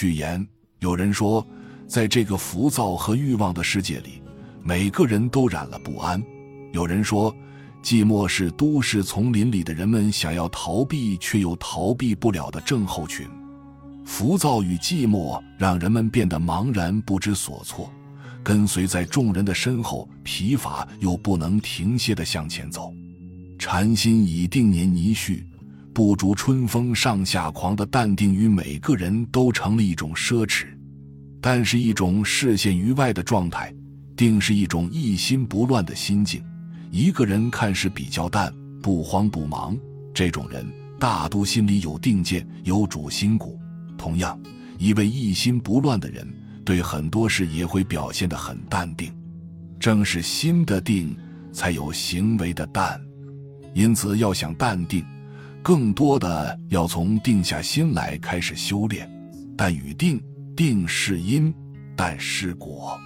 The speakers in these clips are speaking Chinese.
序言，有人说，在这个浮躁和欲望的世界里，每个人都染了不安。有人说，寂寞是都市丛林里的人们想要逃避却又逃避不了的症候群。浮躁与寂寞让人们变得茫然不知所措，跟随在众人的身后，疲乏又不能停歇地向前走。禅心已定年泥絮。不逐春风上下狂的淡定与每个人都成了一种奢侈，但是一种视线于外的状态，定是一种一心不乱的心境。一个人看似比较淡，不慌不忙，这种人大都心里有定见，有主心骨。同样，一位一心不乱的人，对很多事也会表现得很淡定。正是心的定，才有行为的淡。因此，要想淡定。更多的要从定下心来开始修炼，但与定定是因，但是果。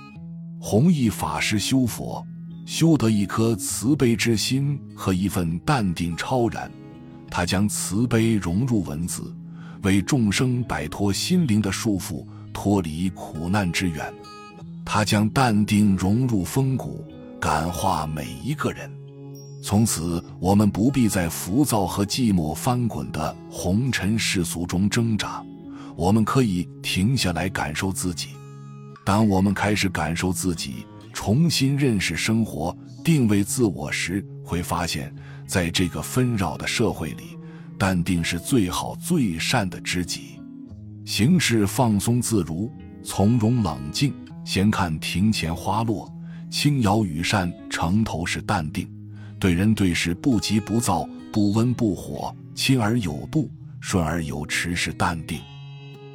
弘一法师修佛，修得一颗慈悲之心和一份淡定超然。他将慈悲融入文字，为众生摆脱心灵的束缚，脱离苦难之源。他将淡定融入风骨，感化每一个人。从此，我们不必在浮躁和寂寞翻滚的红尘世俗中挣扎，我们可以停下来感受自己。当我们开始感受自己，重新认识生活，定位自我时，会发现，在这个纷扰的社会里，淡定是最好最善的知己。行事放松自如，从容冷静，闲看庭前花落，轻摇羽扇，城头是淡定。对人对事不急不躁，不温不火，亲而有度，顺而有持，是淡定。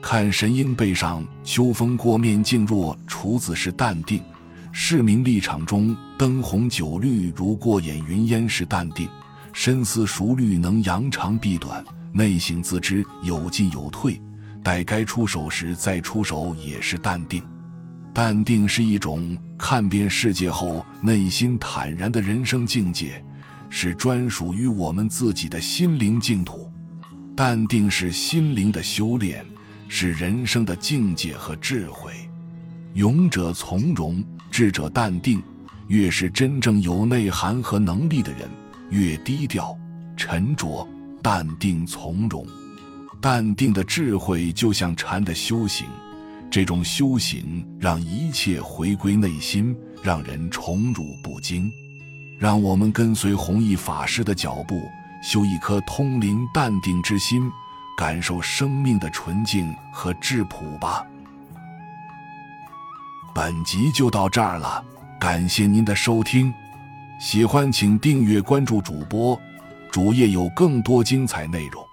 看神鹰背上秋风过面静若处子是淡定。市民立场中灯红酒绿如过眼云烟是淡定。深思熟虑能扬长避短，内省自知有进有退，待该出手时再出手也是淡定。淡定是一种看遍世界后内心坦然的人生境界，是专属于我们自己的心灵净土。淡定是心灵的修炼，是人生的境界和智慧。勇者从容，智者淡定。越是真正有内涵和能力的人，越低调、沉着、淡定从容。淡定的智慧就像禅的修行。这种修行让一切回归内心，让人宠辱不惊。让我们跟随弘一法师的脚步，修一颗通灵淡定之心，感受生命的纯净和质朴吧。本集就到这儿了，感谢您的收听，喜欢请订阅关注主播，主页有更多精彩内容。